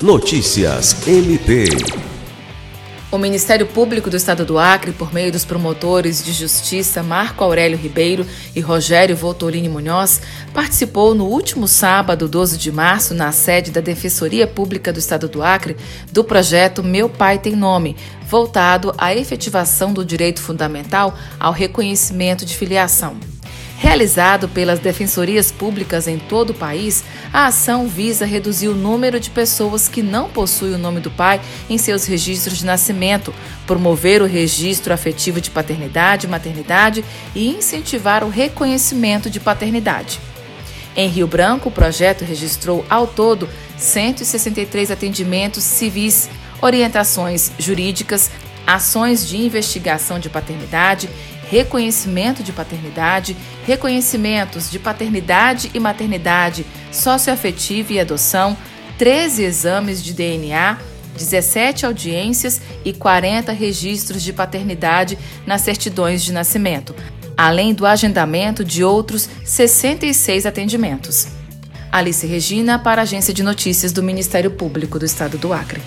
Notícias MP. O Ministério Público do Estado do Acre, por meio dos promotores de justiça Marco Aurélio Ribeiro e Rogério Voltolini Munhoz, participou no último sábado, 12 de março, na sede da Defensoria Pública do Estado do Acre, do projeto Meu Pai Tem Nome, voltado à efetivação do direito fundamental ao reconhecimento de filiação. Realizado pelas defensorias públicas em todo o país, a ação visa reduzir o número de pessoas que não possuem o nome do pai em seus registros de nascimento, promover o registro afetivo de paternidade e maternidade e incentivar o reconhecimento de paternidade. Em Rio Branco, o projeto registrou ao todo 163 atendimentos civis, orientações jurídicas, ações de investigação de paternidade, reconhecimento de paternidade, reconhecimentos de paternidade e maternidade socioafetiva e adoção, 13 exames de DNA, 17 audiências e 40 registros de paternidade nas certidões de nascimento, além do agendamento de outros 66 atendimentos. Alice Regina, para a Agência de Notícias do Ministério Público do Estado do Acre.